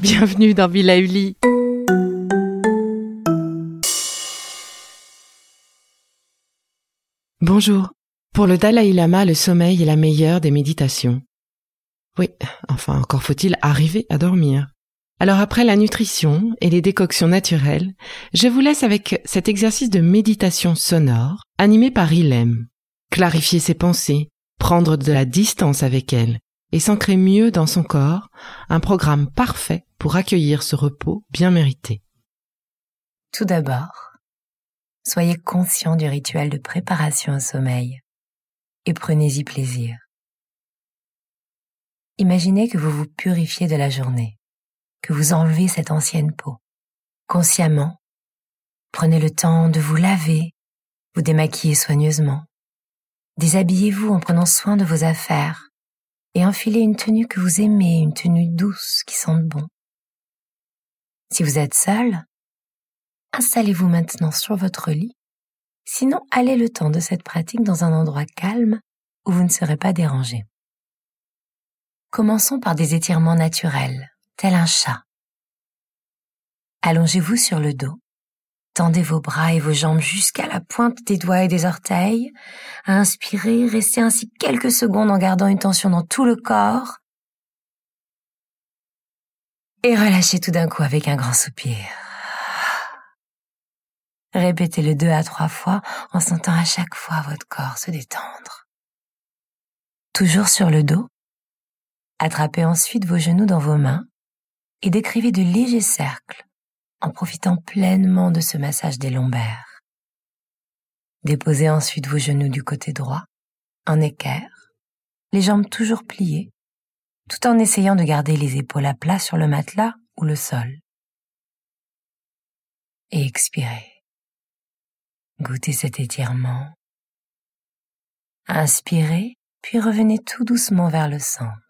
Bienvenue dans Villa. Bonjour. Pour le Dalai Lama, le sommeil est la meilleure des méditations. Oui, enfin encore faut-il arriver à dormir. Alors après la nutrition et les décoctions naturelles, je vous laisse avec cet exercice de méditation sonore animé par Ilem. Clarifier ses pensées, prendre de la distance avec elles et s'ancrer mieux dans son corps, un programme parfait pour accueillir ce repos bien mérité. Tout d'abord, soyez conscient du rituel de préparation au sommeil et prenez-y plaisir. Imaginez que vous vous purifiez de la journée, que vous enlevez cette ancienne peau. Consciemment, prenez le temps de vous laver, vous démaquiller soigneusement. Déshabillez-vous en prenant soin de vos affaires et enfilez une tenue que vous aimez, une tenue douce qui sente bon. Si vous êtes seul, installez-vous maintenant sur votre lit. Sinon, allez le temps de cette pratique dans un endroit calme où vous ne serez pas dérangé. Commençons par des étirements naturels, tel un chat. Allongez-vous sur le dos. Tendez vos bras et vos jambes jusqu'à la pointe des doigts et des orteils. Inspirez, restez ainsi quelques secondes en gardant une tension dans tout le corps et relâchez tout d'un coup avec un grand soupir. Répétez-le deux à trois fois en sentant à chaque fois votre corps se détendre. Toujours sur le dos, attrapez ensuite vos genoux dans vos mains et décrivez de légers cercles en profitant pleinement de ce massage des lombaires. Déposez ensuite vos genoux du côté droit, en équerre, les jambes toujours pliées tout en essayant de garder les épaules à plat sur le matelas ou le sol. Et expirez. Goûtez cet étirement. Inspirez, puis revenez tout doucement vers le centre.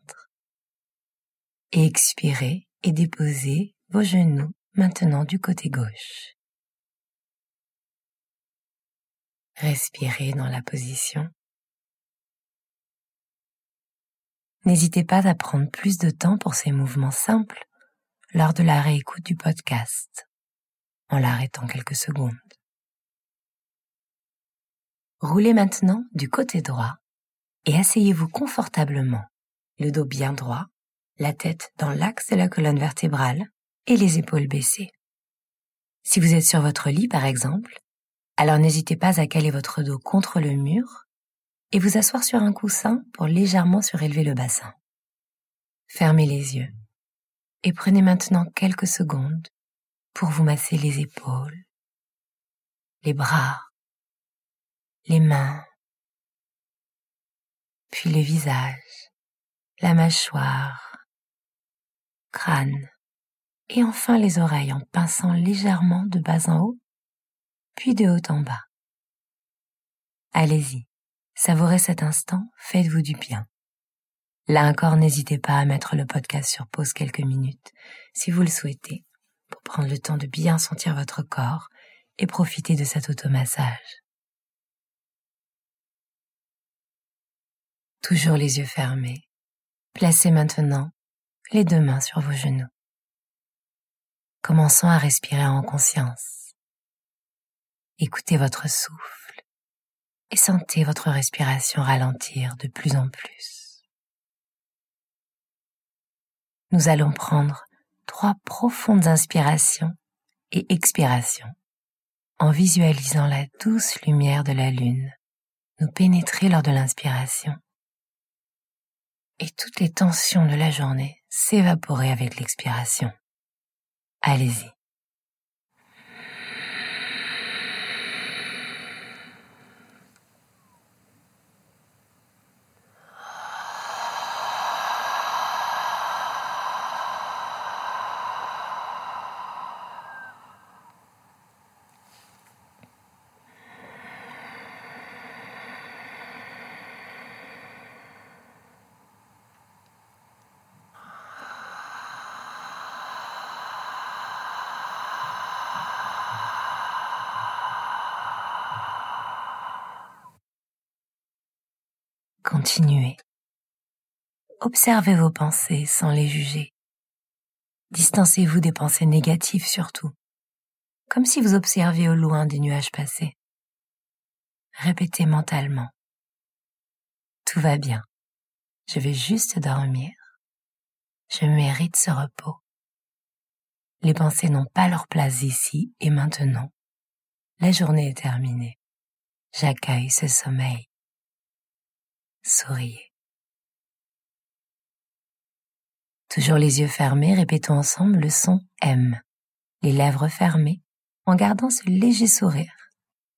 Et expirez et déposez vos genoux maintenant du côté gauche. Respirez dans la position N'hésitez pas à prendre plus de temps pour ces mouvements simples lors de la réécoute du podcast, en l'arrêtant quelques secondes. Roulez maintenant du côté droit et asseyez-vous confortablement, le dos bien droit, la tête dans l'axe de la colonne vertébrale et les épaules baissées. Si vous êtes sur votre lit par exemple, alors n'hésitez pas à caler votre dos contre le mur et vous asseoir sur un coussin pour légèrement surélever le bassin. Fermez les yeux et prenez maintenant quelques secondes pour vous masser les épaules, les bras, les mains, puis le visage, la mâchoire, et enfin les oreilles en pinçant légèrement de bas en haut, puis de haut en bas. Allez-y. Savourez cet instant, faites-vous du bien. Là encore, n'hésitez pas à mettre le podcast sur pause quelques minutes, si vous le souhaitez, pour prendre le temps de bien sentir votre corps et profiter de cet automassage. Toujours les yeux fermés. Placez maintenant les deux mains sur vos genoux. Commençons à respirer en conscience. Écoutez votre souffle et sentez votre respiration ralentir de plus en plus. Nous allons prendre trois profondes inspirations et expirations en visualisant la douce lumière de la lune nous pénétrer lors de l'inspiration et toutes les tensions de la journée s'évaporer avec l'expiration. Allez-y. Continuez. Observez vos pensées sans les juger. Distancez-vous des pensées négatives surtout, comme si vous observiez au loin des nuages passés. Répétez mentalement. Tout va bien. Je vais juste dormir. Je mérite ce repos. Les pensées n'ont pas leur place ici et maintenant. La journée est terminée. J'accueille ce sommeil souriez. Toujours les yeux fermés, répétons ensemble le son M, les lèvres fermées, en gardant ce léger sourire,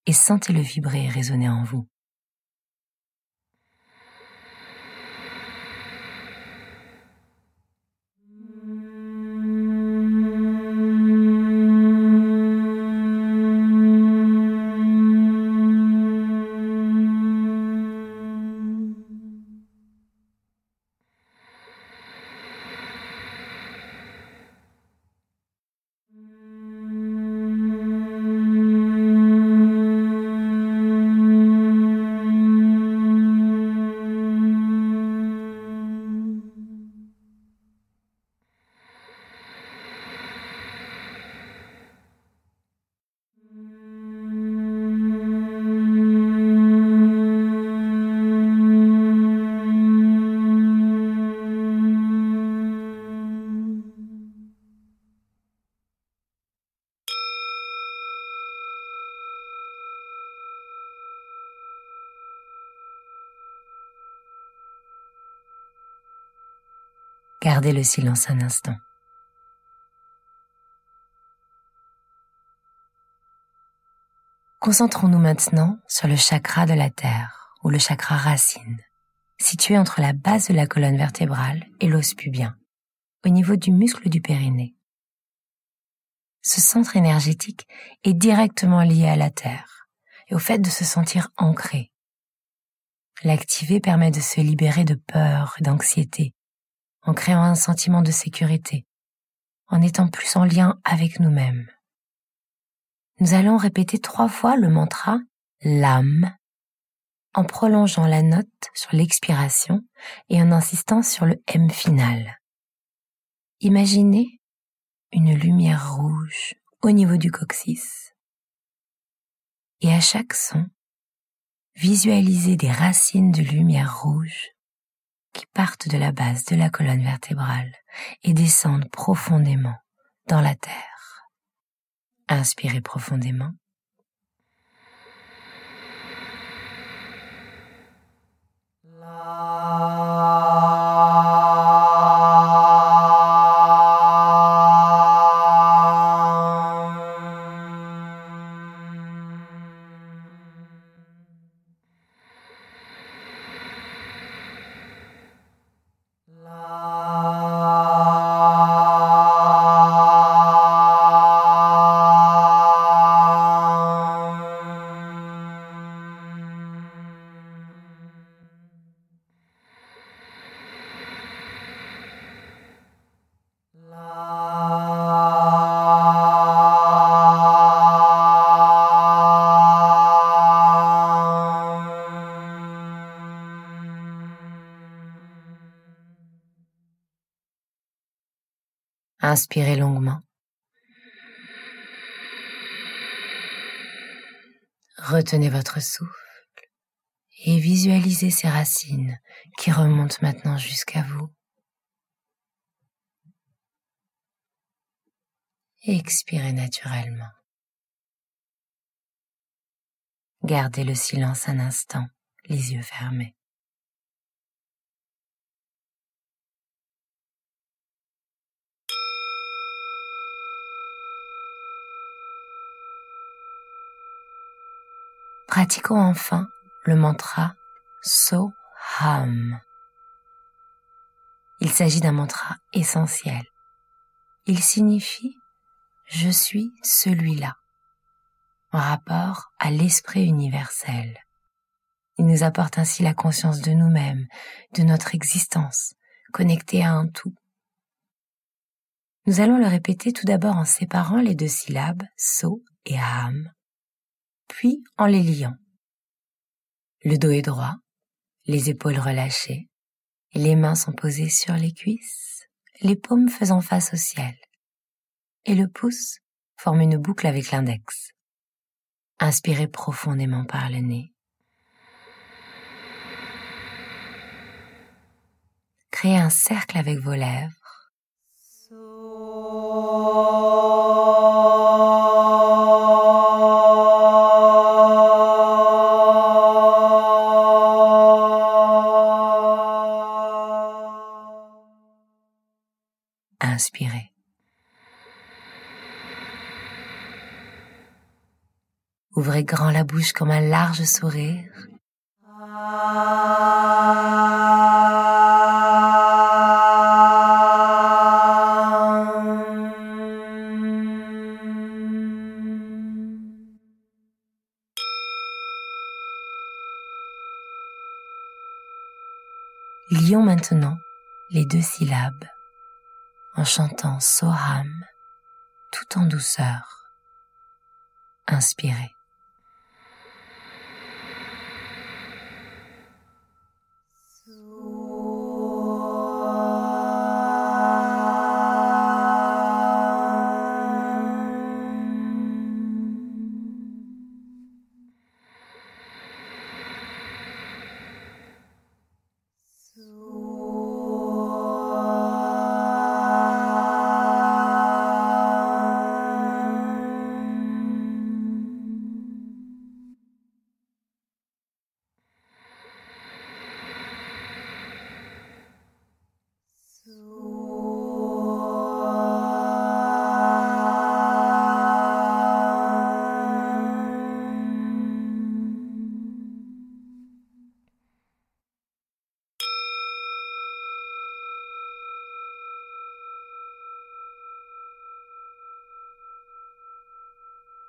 et sentez-le vibrer résonner en vous. Gardez le silence un instant. Concentrons-nous maintenant sur le chakra de la Terre, ou le chakra racine, situé entre la base de la colonne vertébrale et l'os pubien, au niveau du muscle du périnée. Ce centre énergétique est directement lié à la Terre et au fait de se sentir ancré. L'activer permet de se libérer de peur et d'anxiété en créant un sentiment de sécurité, en étant plus en lien avec nous-mêmes. Nous allons répéter trois fois le mantra l'âme en prolongeant la note sur l'expiration et en insistant sur le M final. Imaginez une lumière rouge au niveau du coccyx. Et à chaque son, visualisez des racines de lumière rouge partent de la base de la colonne vertébrale et descendent profondément dans la terre. Inspirez profondément. Inspirez longuement. Retenez votre souffle et visualisez ces racines qui remontent maintenant jusqu'à vous. expirez naturellement. Gardez le silence un instant, les yeux fermés. Pratiquons enfin le mantra So-Ham. Il s'agit d'un mantra essentiel. Il signifie Je suis celui-là, en rapport à l'esprit universel. Il nous apporte ainsi la conscience de nous-mêmes, de notre existence, connectée à un tout. Nous allons le répéter tout d'abord en séparant les deux syllabes so et ham, puis en les liant. Le dos est droit, les épaules relâchées, les mains sont posées sur les cuisses, les paumes faisant face au ciel, et le pouce forme une boucle avec l'index. Inspirez profondément par le nez. Créez un cercle avec vos lèvres. Ouvrez grand la bouche comme un large sourire. Lions maintenant les deux syllabes en chantant Soham tout en douceur. Inspirez.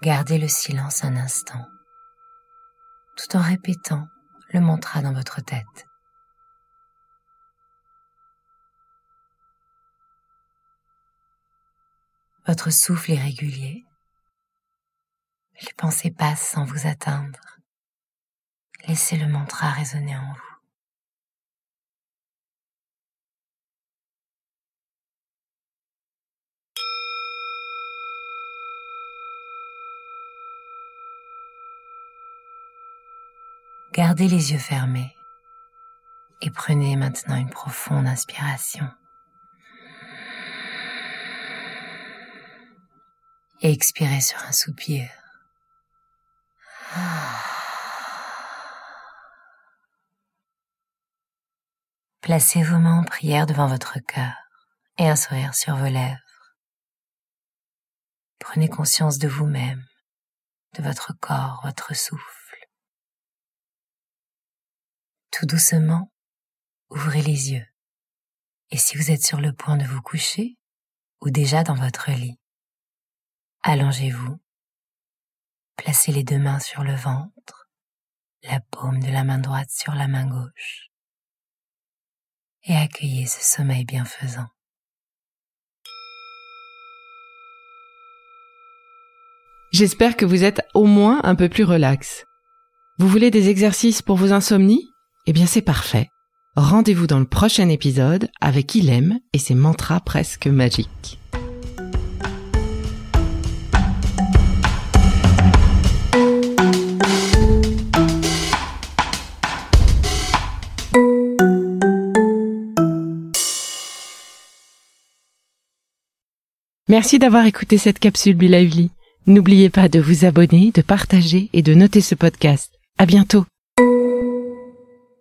Gardez le silence un instant, tout en répétant le mantra dans votre tête. Votre souffle est régulier. Les pensées passent sans vous atteindre. Laissez le mantra résonner en vous. Gardez les yeux fermés et prenez maintenant une profonde inspiration. Et expirez sur un soupir. Placez vos mains en prière devant votre cœur et un sourire sur vos lèvres. Prenez conscience de vous-même, de votre corps, votre souffle. Tout doucement, ouvrez les yeux. Et si vous êtes sur le point de vous coucher, ou déjà dans votre lit, allongez-vous, placez les deux mains sur le ventre, la paume de la main droite sur la main gauche, et accueillez ce sommeil bienfaisant. J'espère que vous êtes au moins un peu plus relax. Vous voulez des exercices pour vos insomnies? Eh bien c'est parfait. Rendez-vous dans le prochain épisode avec Ilem et ses mantras presque magiques. Merci d'avoir écouté cette capsule Be N'oubliez pas de vous abonner, de partager et de noter ce podcast. À bientôt!